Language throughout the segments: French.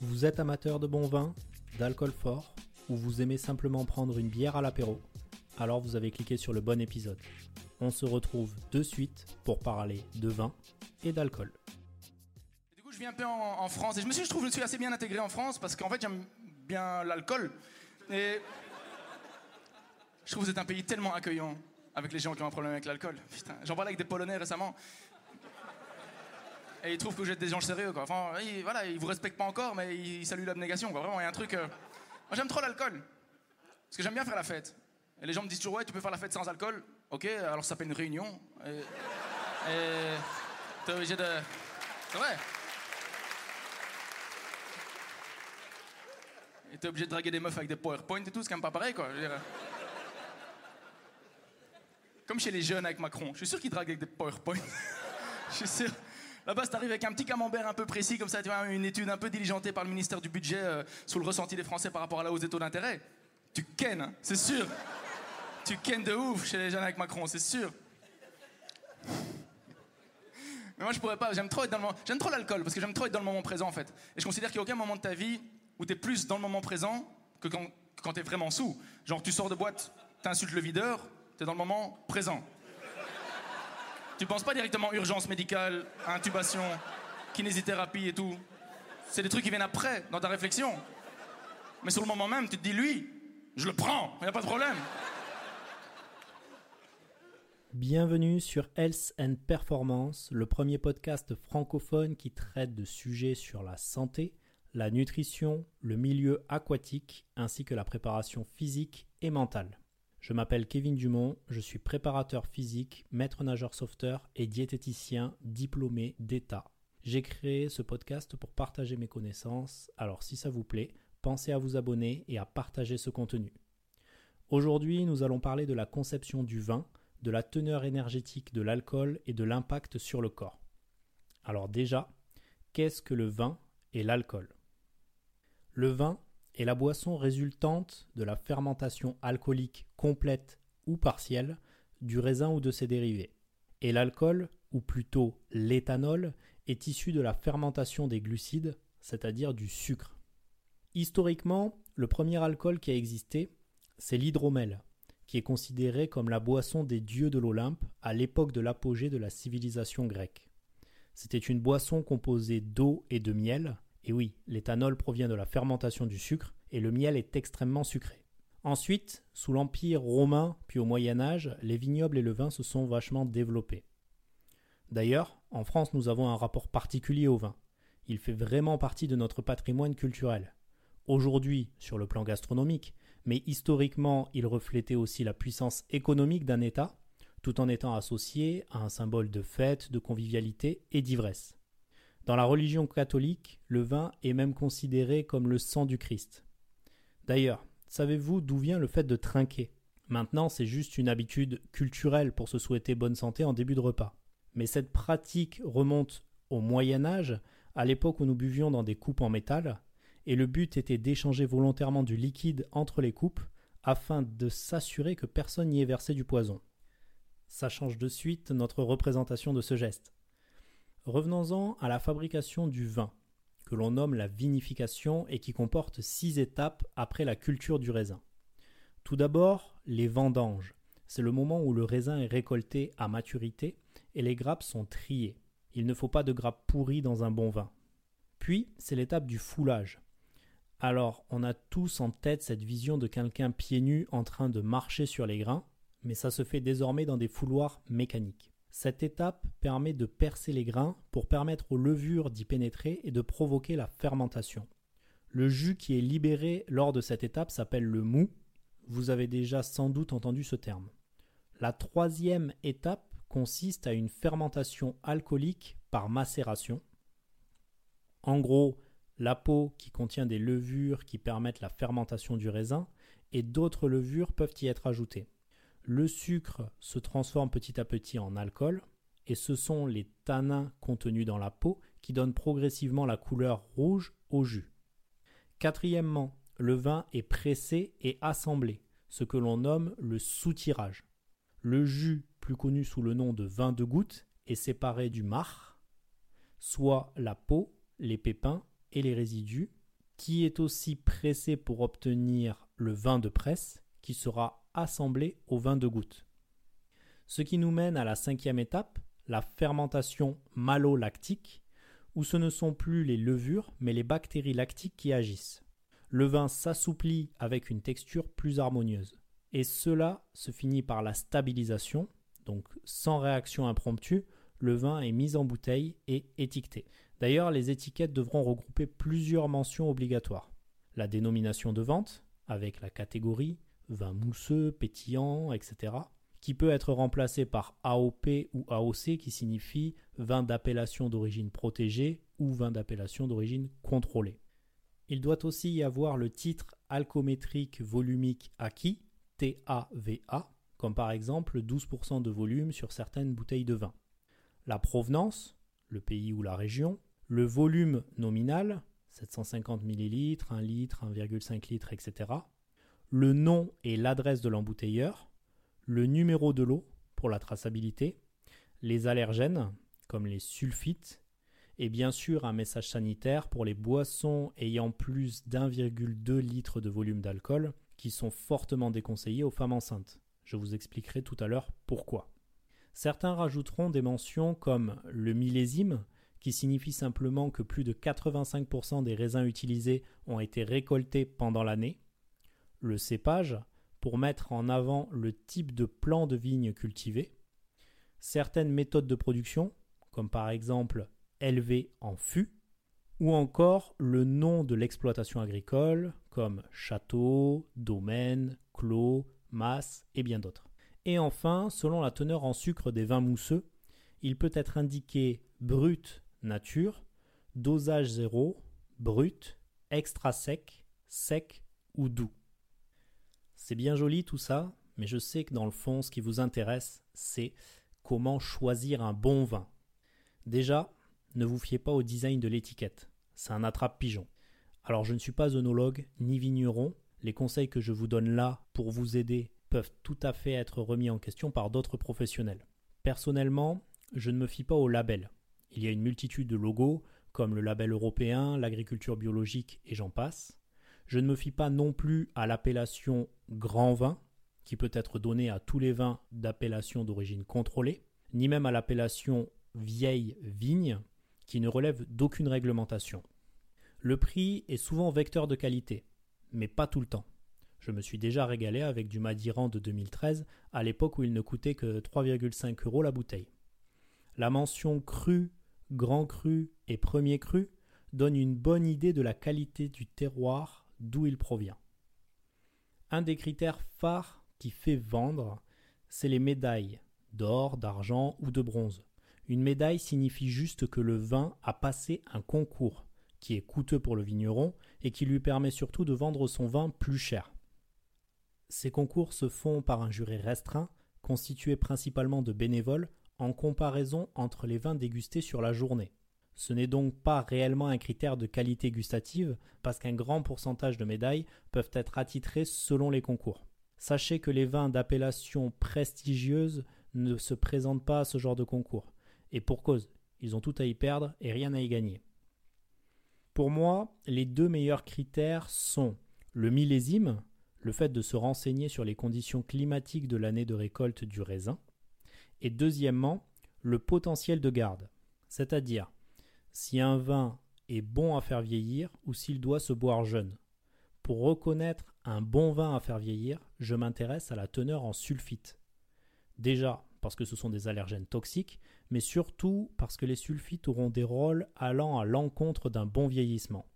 Vous êtes amateur de bon vin, d'alcool fort, ou vous aimez simplement prendre une bière à l'apéro? Alors vous avez cliqué sur le bon épisode. On se retrouve de suite pour parler de vin et d'alcool. Du coup, je viens un peu en, France et je me suis, je trouve, je suis assez bien intégré en France parce qu'en fait, j'aime bien l'alcool et je trouve que c'est un pays tellement accueillant avec les gens qui ont un problème avec l'alcool. J'en parlais avec des Polonais récemment. Et ils trouvent que vous êtes des gens sérieux, quoi. Enfin, ils, voilà, ils vous respectent pas encore, mais ils saluent l'abnégation, quoi. Vraiment, il y a un truc. euh, Moi, j'aime trop l'alcool. Parce que j'aime bien faire la fête. Et les gens me disent toujours, ouais, tu peux faire la fête sans alcool. Ok, alors ça s'appelle une réunion. Et. T'es obligé de. C'est vrai. Et t'es obligé de draguer des meufs avec des PowerPoint et tout, c'est quand même pas pareil, quoi. Comme chez les jeunes avec Macron. Je suis sûr qu'ils draguent avec des PowerPoint. Je suis sûr. Là-bas, t'arrives avec un petit camembert un peu précis, comme ça, tu vois, une étude un peu diligentée par le ministère du Budget euh, sur le ressenti des Français par rapport à la hausse des taux d'intérêt. Tu kennes, hein, c'est sûr. Tu kennes de ouf chez les jeunes avec Macron, c'est sûr. Mais moi, je pourrais pas. J'aime trop être dans le moment. J'aime trop l'alcool parce que j'aime trop être dans le moment présent, en fait. Et je considère qu'il n'y a aucun moment de ta vie où t'es plus dans le moment présent que quand, quand t'es vraiment sous. Genre, tu sors de boîte, t'insultes le videur, t'es dans le moment présent. Tu penses pas directement urgence médicale, intubation, kinésithérapie et tout. C'est des trucs qui viennent après, dans ta réflexion. Mais sur le moment même, tu te dis, lui, je le prends, y a pas de problème. Bienvenue sur Health and Performance, le premier podcast francophone qui traite de sujets sur la santé, la nutrition, le milieu aquatique ainsi que la préparation physique et mentale. Je m'appelle Kevin Dumont, je suis préparateur physique, maître nageur sauveteur et diététicien diplômé d'État. J'ai créé ce podcast pour partager mes connaissances, alors si ça vous plaît, pensez à vous abonner et à partager ce contenu. Aujourd'hui, nous allons parler de la conception du vin, de la teneur énergétique de l'alcool et de l'impact sur le corps. Alors déjà, qu'est-ce que le vin et l'alcool? Le vin est la boisson résultante de la fermentation alcoolique complète ou partielle du raisin ou de ses dérivés. Et l'alcool, ou plutôt l'éthanol, est issu de la fermentation des glucides, c'est-à-dire du sucre. Historiquement, le premier alcool qui a existé, c'est l'hydromel, qui est considéré comme la boisson des dieux de l'Olympe à l'époque de l'apogée de la civilisation grecque. C'était une boisson composée d'eau et de miel, et oui, l'éthanol provient de la fermentation du sucre, et le miel est extrêmement sucré. Ensuite, sous l'Empire romain, puis au Moyen Âge, les vignobles et le vin se sont vachement développés. D'ailleurs, en France, nous avons un rapport particulier au vin. Il fait vraiment partie de notre patrimoine culturel. Aujourd'hui, sur le plan gastronomique, mais historiquement, il reflétait aussi la puissance économique d'un État, tout en étant associé à un symbole de fête, de convivialité et d'ivresse. Dans la religion catholique, le vin est même considéré comme le sang du Christ. D'ailleurs, savez-vous d'où vient le fait de trinquer? Maintenant, c'est juste une habitude culturelle pour se souhaiter bonne santé en début de repas. Mais cette pratique remonte au Moyen Âge, à l'époque où nous buvions dans des coupes en métal, et le but était d'échanger volontairement du liquide entre les coupes afin de s'assurer que personne n'y ait versé du poison. Ça change de suite notre représentation de ce geste. Revenons-en à la fabrication du vin, que l'on nomme la vinification et qui comporte six étapes après la culture du raisin. Tout d'abord, les vendanges. C'est le moment où le raisin est récolté à maturité et les grappes sont triées. Il ne faut pas de grappes pourries dans un bon vin. Puis, c'est l'étape du foulage. Alors, on a tous en tête cette vision de quelqu'un pieds nus en train de marcher sur les grains, mais ça se fait désormais dans des fouloirs mécaniques. Cette étape permet de percer les grains pour permettre aux levures d'y pénétrer et de provoquer la fermentation. Le jus qui est libéré lors de cette étape s'appelle le mou. Vous avez déjà sans doute entendu ce terme. La troisième étape consiste à une fermentation alcoolique par macération. En gros, la peau qui contient des levures qui permettent la fermentation du raisin et d'autres levures peuvent y être ajoutées. Le sucre se transforme petit à petit en alcool et ce sont les tanins contenus dans la peau qui donnent progressivement la couleur rouge au jus. Quatrièmement, le vin est pressé et assemblé, ce que l'on nomme le soutirage. Le jus, plus connu sous le nom de vin de goutte, est séparé du marc, soit la peau, les pépins et les résidus, qui est aussi pressé pour obtenir le vin de presse qui sera assemblé au vin de goutte. Ce qui nous mène à la cinquième étape, la fermentation malolactique, où ce ne sont plus les levures mais les bactéries lactiques qui agissent. Le vin s'assouplit avec une texture plus harmonieuse. Et cela se finit par la stabilisation, donc sans réaction impromptue, le vin est mis en bouteille et étiqueté. D'ailleurs, les étiquettes devront regrouper plusieurs mentions obligatoires. La dénomination de vente, avec la catégorie, vin mousseux, pétillant, etc., qui peut être remplacé par AOP ou AOC qui signifie vin d'appellation d'origine protégée ou vin d'appellation d'origine contrôlée. Il doit aussi y avoir le titre alcométrique volumique acquis, TAVA, comme par exemple 12% de volume sur certaines bouteilles de vin. La provenance, le pays ou la région, le volume nominal, 750 ml, 1 litre, 1,5 litre, etc. Le nom et l'adresse de l'embouteilleur, le numéro de l'eau pour la traçabilité, les allergènes comme les sulfites, et bien sûr un message sanitaire pour les boissons ayant plus d'1,2 litre de volume d'alcool qui sont fortement déconseillées aux femmes enceintes. Je vous expliquerai tout à l'heure pourquoi. Certains rajouteront des mentions comme le millésime, qui signifie simplement que plus de 85% des raisins utilisés ont été récoltés pendant l'année, le cépage, pour mettre en avant le type de plan de vigne cultivé, certaines méthodes de production, comme par exemple élevé en fût, ou encore le nom de l'exploitation agricole, comme château, domaine, clos, masse et bien d'autres. Et enfin, selon la teneur en sucre des vins mousseux, il peut être indiqué brut nature, dosage zéro, brut, extra sec, sec ou doux. C'est bien joli tout ça, mais je sais que dans le fond, ce qui vous intéresse, c'est comment choisir un bon vin. Déjà, ne vous fiez pas au design de l'étiquette, c'est un attrape-pigeon. Alors je ne suis pas œnologue ni vigneron, les conseils que je vous donne là pour vous aider peuvent tout à fait être remis en question par d'autres professionnels. Personnellement, je ne me fie pas au label. Il y a une multitude de logos, comme le label européen, l'agriculture biologique et j'en passe. Je ne me fie pas non plus à l'appellation grand vin, qui peut être donnée à tous les vins d'appellation d'origine contrôlée, ni même à l'appellation vieille vigne, qui ne relève d'aucune réglementation. Le prix est souvent vecteur de qualité, mais pas tout le temps. Je me suis déjà régalé avec du Madiran de 2013, à l'époque où il ne coûtait que 3,5 euros la bouteille. La mention cru, grand cru et premier cru donne une bonne idée de la qualité du terroir d'où il provient. Un des critères phares qui fait vendre, c'est les médailles d'or, d'argent ou de bronze. Une médaille signifie juste que le vin a passé un concours, qui est coûteux pour le vigneron et qui lui permet surtout de vendre son vin plus cher. Ces concours se font par un jury restreint, constitué principalement de bénévoles, en comparaison entre les vins dégustés sur la journée. Ce n'est donc pas réellement un critère de qualité gustative, parce qu'un grand pourcentage de médailles peuvent être attitrées selon les concours. Sachez que les vins d'appellation prestigieuse ne se présentent pas à ce genre de concours. Et pour cause, ils ont tout à y perdre et rien à y gagner. Pour moi, les deux meilleurs critères sont le millésime, le fait de se renseigner sur les conditions climatiques de l'année de récolte du raisin, et deuxièmement, le potentiel de garde, c'est-à-dire si un vin est bon à faire vieillir ou s'il doit se boire jeune. Pour reconnaître un bon vin à faire vieillir, je m'intéresse à la teneur en sulfite. Déjà, parce que ce sont des allergènes toxiques, mais surtout parce que les sulfites auront des rôles allant à l'encontre d'un bon vieillissement.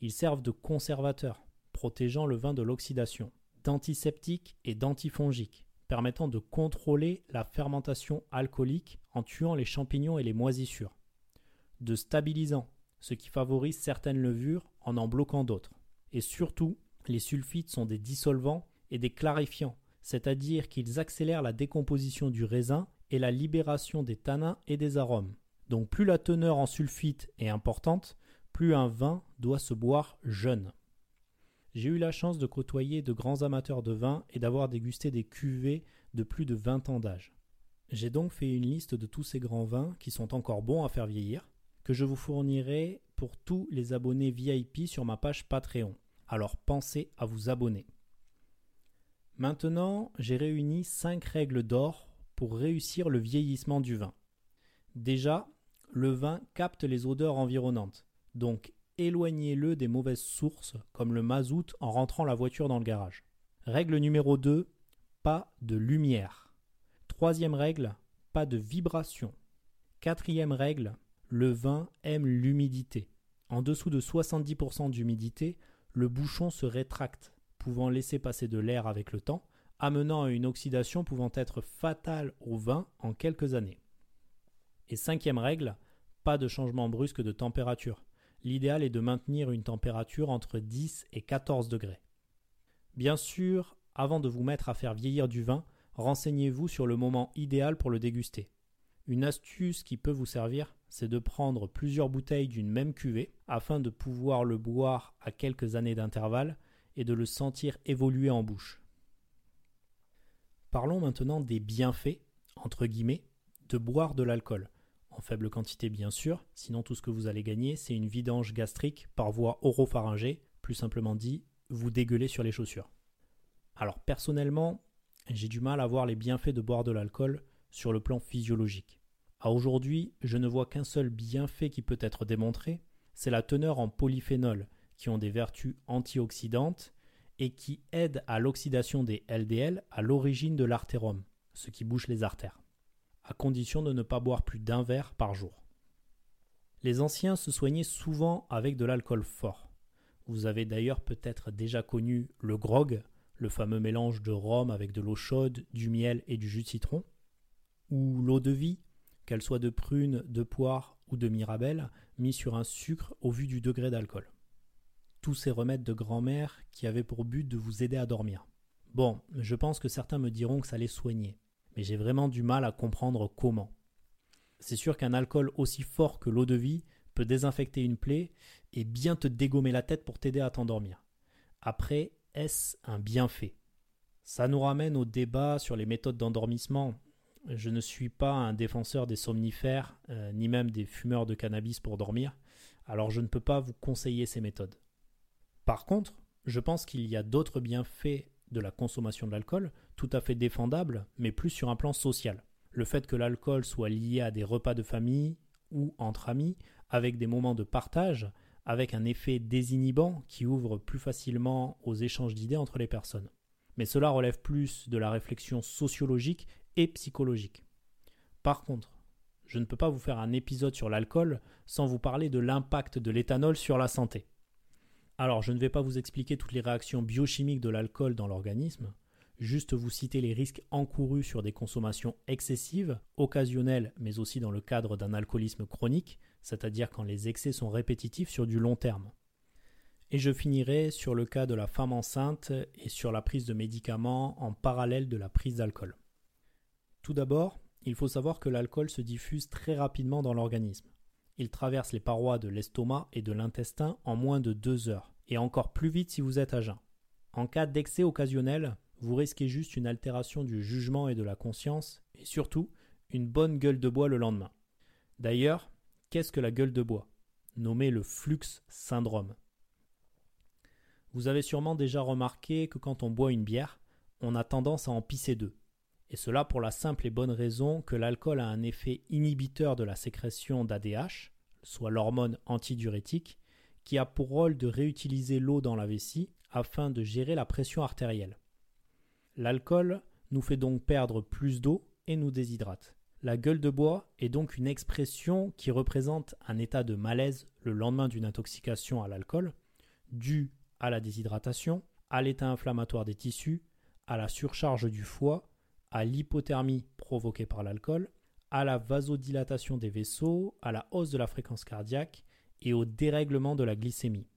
Ils servent de conservateurs, protégeant le vin de l'oxydation, d'antiseptiques et d'antifongiques, permettant de contrôler la fermentation alcoolique en tuant les champignons et les moisissures, de stabilisant, ce qui favorise certaines levures en en bloquant d'autres. Et surtout, les sulfites sont des dissolvants et des clarifiants, c'est-à-dire qu'ils accélèrent la décomposition du raisin et la libération des tanins et des arômes. Donc plus la teneur en sulfite est importante, plus un vin doit se boire jeune. J'ai eu la chance de côtoyer de grands amateurs de vin et d'avoir dégusté des cuvées de plus de 20 ans d'âge. J'ai donc fait une liste de tous ces grands vins qui sont encore bons à faire vieillir, que je vous fournirai pour tous les abonnés VIP sur ma page Patreon. Alors pensez à vous abonner. Maintenant, j'ai réuni 5 règles d'or pour réussir le vieillissement du vin. Déjà, le vin capte les odeurs environnantes, donc éloignez-le des mauvaises sources comme le mazout en rentrant la voiture dans le garage. Règle numéro 2, pas de lumière. Troisième règle, pas de vibration. Quatrième règle, le vin aime l'humidité. En dessous de 70% d'humidité, le bouchon se rétracte, pouvant laisser passer de l'air avec le temps, amenant à une oxydation pouvant être fatale au vin en quelques années. Et cinquième règle, pas de changement brusque de température. L'idéal est de maintenir une température entre 10 et 14 degrés. Bien sûr, avant de vous mettre à faire vieillir du vin, renseignez-vous sur le moment idéal pour le déguster. Une astuce qui peut vous servir, c'est de prendre plusieurs bouteilles d'une même cuvée afin de pouvoir le boire à quelques années d'intervalle et de le sentir évoluer en bouche. Parlons maintenant des bienfaits, entre guillemets, de boire de l'alcool. En faible quantité bien sûr, sinon tout ce que vous allez gagner, c'est une vidange gastrique par voie oropharyngée, plus simplement dit, vous dégueulez sur les chaussures. Alors personnellement, j'ai du mal à voir les bienfaits de boire de l'alcool sur le plan physiologique. À aujourd'hui, je ne vois qu'un seul bienfait qui peut être démontré, c'est la teneur en polyphénol, qui ont des vertus antioxydantes et qui aident à l'oxydation des LDL à l'origine de l'artérome, ce qui bouche les artères, à condition de ne pas boire plus d'un verre par jour. Les anciens se soignaient souvent avec de l'alcool fort. Vous avez d'ailleurs peut-être déjà connu le grog, le fameux mélange de rhum avec de l'eau chaude, du miel et du jus de citron, ou l'eau de vie, qu'elle soit de prune, de poire ou de mirabelle, mis sur un sucre au vu du degré d'alcool. Tous ces remèdes de grand-mère qui avaient pour but de vous aider à dormir. Bon, je pense que certains me diront que ça les soignait, mais j'ai vraiment du mal à comprendre comment. C'est sûr qu'un alcool aussi fort que l'eau de vie peut désinfecter une plaie et bien te dégommer la tête pour t'aider à t'endormir. Après, est-ce un bienfait? Ça nous ramène au débat sur les méthodes d'endormissement je ne suis pas un défenseur des somnifères, euh, ni même des fumeurs de cannabis pour dormir, alors je ne peux pas vous conseiller ces méthodes. Par contre, je pense qu'il y a d'autres bienfaits de la consommation de l'alcool, tout à fait défendables, mais plus sur un plan social. Le fait que l'alcool soit lié à des repas de famille ou entre amis, avec des moments de partage, avec un effet désinhibant qui ouvre plus facilement aux échanges d'idées entre les personnes. Mais cela relève plus de la réflexion sociologique et psychologique. Par contre, je ne peux pas vous faire un épisode sur l'alcool sans vous parler de l'impact de l'éthanol sur la santé. Alors, je ne vais pas vous expliquer toutes les réactions biochimiques de l'alcool dans l'organisme, juste vous citer les risques encourus sur des consommations excessives, occasionnelles, mais aussi dans le cadre d'un alcoolisme chronique, c'est-à-dire quand les excès sont répétitifs sur du long terme. Et je finirai sur le cas de la femme enceinte et sur la prise de médicaments en parallèle de la prise d'alcool. Tout d'abord, il faut savoir que l'alcool se diffuse très rapidement dans l'organisme. Il traverse les parois de l'estomac et de l'intestin en moins de deux heures, et encore plus vite si vous êtes à jeun. En cas d'excès occasionnel, vous risquez juste une altération du jugement et de la conscience, et surtout une bonne gueule de bois le lendemain. D'ailleurs, qu'est-ce que la gueule de bois? Nommé le flux syndrome. Vous avez sûrement déjà remarqué que quand on boit une bière, on a tendance à en pisser deux et cela pour la simple et bonne raison que l'alcool a un effet inhibiteur de la sécrétion d'ADH, soit l'hormone antidiurétique, qui a pour rôle de réutiliser l'eau dans la vessie afin de gérer la pression artérielle. L'alcool nous fait donc perdre plus d'eau et nous déshydrate. La gueule de bois est donc une expression qui représente un état de malaise le lendemain d'une intoxication à l'alcool, dû à la déshydratation, à l'état inflammatoire des tissus, à la surcharge du foie à l'hypothermie provoquée par l'alcool, à la vasodilatation des vaisseaux, à la hausse de la fréquence cardiaque et au dérèglement de la glycémie.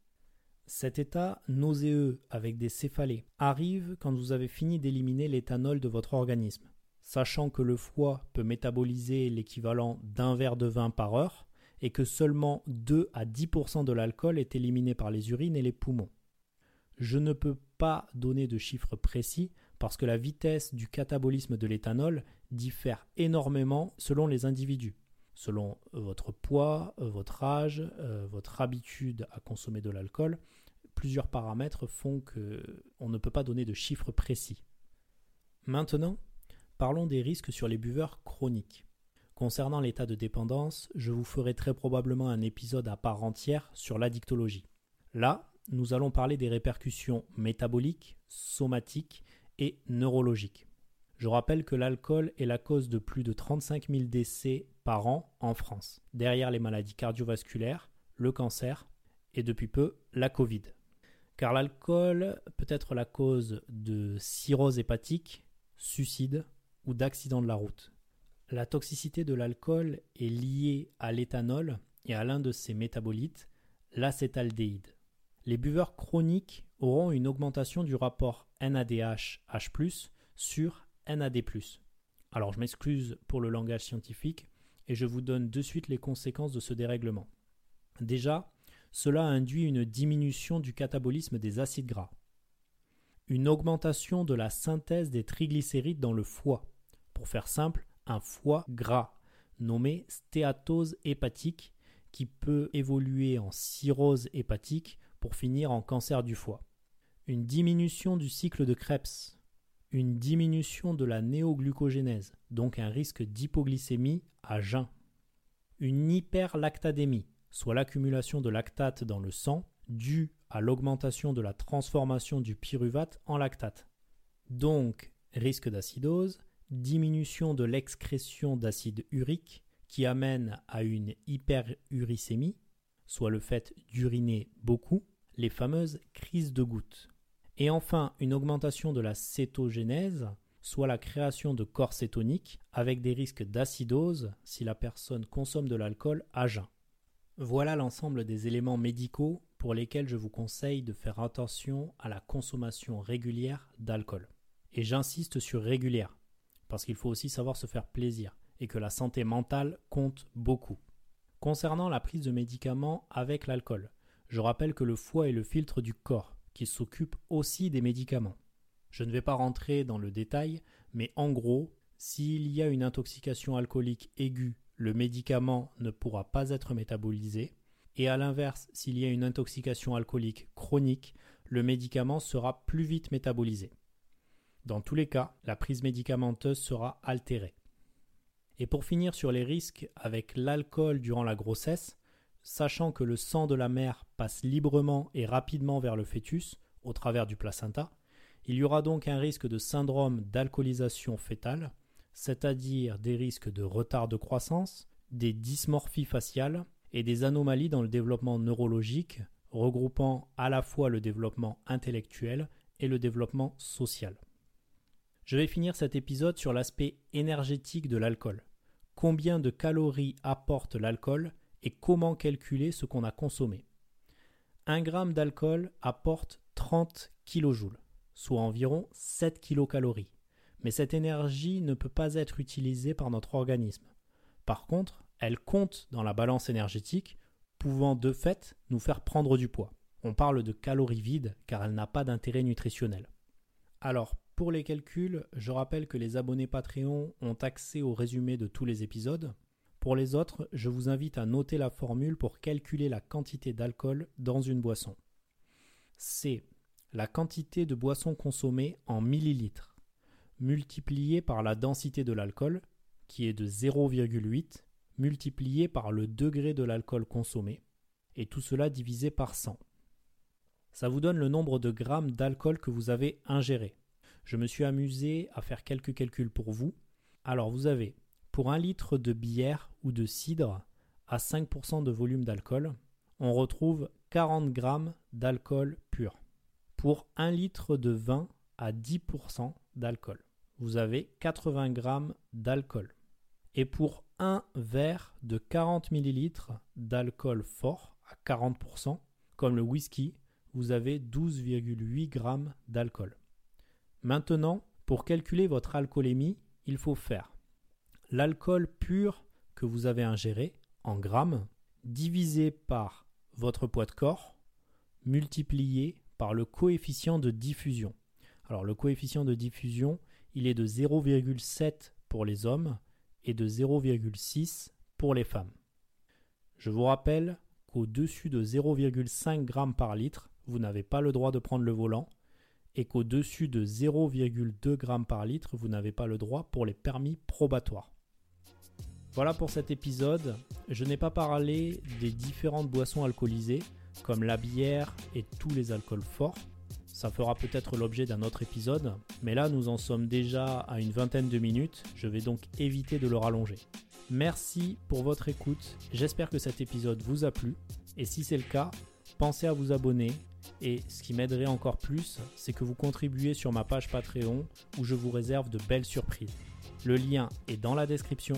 Cet état nauséeux avec des céphalées arrive quand vous avez fini d'éliminer l'éthanol de votre organisme. Sachant que le foie peut métaboliser l'équivalent d'un verre de vin par heure et que seulement 2 à 10% de l'alcool est éliminé par les urines et les poumons. Je ne peux pas donner de chiffres précis parce que la vitesse du catabolisme de l'éthanol diffère énormément selon les individus. Selon votre poids, votre âge, votre habitude à consommer de l'alcool, plusieurs paramètres font qu'on ne peut pas donner de chiffres précis. Maintenant, parlons des risques sur les buveurs chroniques. Concernant l'état de dépendance, je vous ferai très probablement un épisode à part entière sur l'addictologie. Là, nous allons parler des répercussions métaboliques, somatiques et neurologiques. Je rappelle que l'alcool est la cause de plus de 35 000 décès par an en France, derrière les maladies cardiovasculaires, le cancer et depuis peu la Covid. Car l'alcool peut être la cause de cirrhose hépatique, suicide ou d'accident de la route. La toxicité de l'alcool est liée à l'éthanol et à l'un de ses métabolites, l'acétaldéhyde. Les buveurs chroniques auront une augmentation du rapport NADH-H+, sur NAD+. Alors je m'excuse pour le langage scientifique et je vous donne de suite les conséquences de ce dérèglement. Déjà, cela induit une diminution du catabolisme des acides gras, une augmentation de la synthèse des triglycérides dans le foie. Pour faire simple, un foie gras, nommé stéatose hépatique, qui peut évoluer en cirrhose hépatique pour finir en cancer du foie. Une diminution du cycle de Krebs, une diminution de la néoglucogénèse, donc un risque d'hypoglycémie à jeun. Une hyperlactadémie, soit l'accumulation de lactate dans le sang due à l'augmentation de la transformation du pyruvate en lactate. Donc, risque d'acidose, diminution de l'excrétion d'acide urique qui amène à une hyperuricémie, soit le fait d'uriner beaucoup, les fameuses crises de gouttes. Et enfin, une augmentation de la cétogénèse, soit la création de corps cétoniques avec des risques d'acidose si la personne consomme de l'alcool à jeun. Voilà l'ensemble des éléments médicaux pour lesquels je vous conseille de faire attention à la consommation régulière d'alcool. Et j'insiste sur régulière, parce qu'il faut aussi savoir se faire plaisir et que la santé mentale compte beaucoup. Concernant la prise de médicaments avec l'alcool, je rappelle que le foie est le filtre du corps s'occupe aussi des médicaments. Je ne vais pas rentrer dans le détail, mais en gros, s'il y a une intoxication alcoolique aiguë, le médicament ne pourra pas être métabolisé, et à l'inverse, s'il y a une intoxication alcoolique chronique, le médicament sera plus vite métabolisé. Dans tous les cas, la prise médicamenteuse sera altérée. Et pour finir sur les risques avec l'alcool durant la grossesse, sachant que le sang de la mère passe librement et rapidement vers le fœtus au travers du placenta, il y aura donc un risque de syndrome d'alcoolisation fœtale, c'est-à-dire des risques de retard de croissance, des dysmorphies faciales et des anomalies dans le développement neurologique, regroupant à la fois le développement intellectuel et le développement social. Je vais finir cet épisode sur l'aspect énergétique de l'alcool. Combien de calories apporte l'alcool et comment calculer ce qu'on a consommé. 1 gramme d'alcool apporte 30 kJ, soit environ 7 kilocalories. Mais cette énergie ne peut pas être utilisée par notre organisme. Par contre, elle compte dans la balance énergétique, pouvant de fait nous faire prendre du poids. On parle de calories vides car elle n'a pas d'intérêt nutritionnel. Alors, pour les calculs, je rappelle que les abonnés Patreon ont accès au résumé de tous les épisodes. Pour les autres, je vous invite à noter la formule pour calculer la quantité d'alcool dans une boisson. C'est la quantité de boisson consommée en millilitres, multipliée par la densité de l'alcool, qui est de 0,8, multiplié par le degré de l'alcool consommé, et tout cela divisé par 100. Ça vous donne le nombre de grammes d'alcool que vous avez ingéré. Je me suis amusé à faire quelques calculs pour vous. Alors vous avez pour un litre de bière ou de cidre à 5% de volume d'alcool, on retrouve 40 grammes d'alcool pur. Pour un litre de vin à 10% d'alcool, vous avez 80 grammes d'alcool. Et pour un verre de 40 ml d'alcool fort à 40%, comme le whisky, vous avez 12,8 grammes d'alcool. Maintenant, pour calculer votre alcoolémie, il faut faire l'alcool pur que vous avez ingéré en grammes divisé par votre poids de corps multiplié par le coefficient de diffusion. Alors le coefficient de diffusion, il est de 0,7 pour les hommes et de 0,6 pour les femmes. Je vous rappelle qu'au-dessus de 0,5 g par litre, vous n'avez pas le droit de prendre le volant et qu'au-dessus de 0,2 g par litre, vous n'avez pas le droit pour les permis probatoires. Voilà pour cet épisode. Je n'ai pas parlé des différentes boissons alcoolisées, comme la bière et tous les alcools forts. Ça fera peut-être l'objet d'un autre épisode, mais là nous en sommes déjà à une vingtaine de minutes, je vais donc éviter de le rallonger. Merci pour votre écoute, j'espère que cet épisode vous a plu, et si c'est le cas, pensez à vous abonner, et ce qui m'aiderait encore plus, c'est que vous contribuez sur ma page Patreon où je vous réserve de belles surprises. Le lien est dans la description,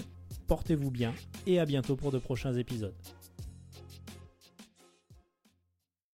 portez-vous bien, et à bientôt pour de prochains épisodes.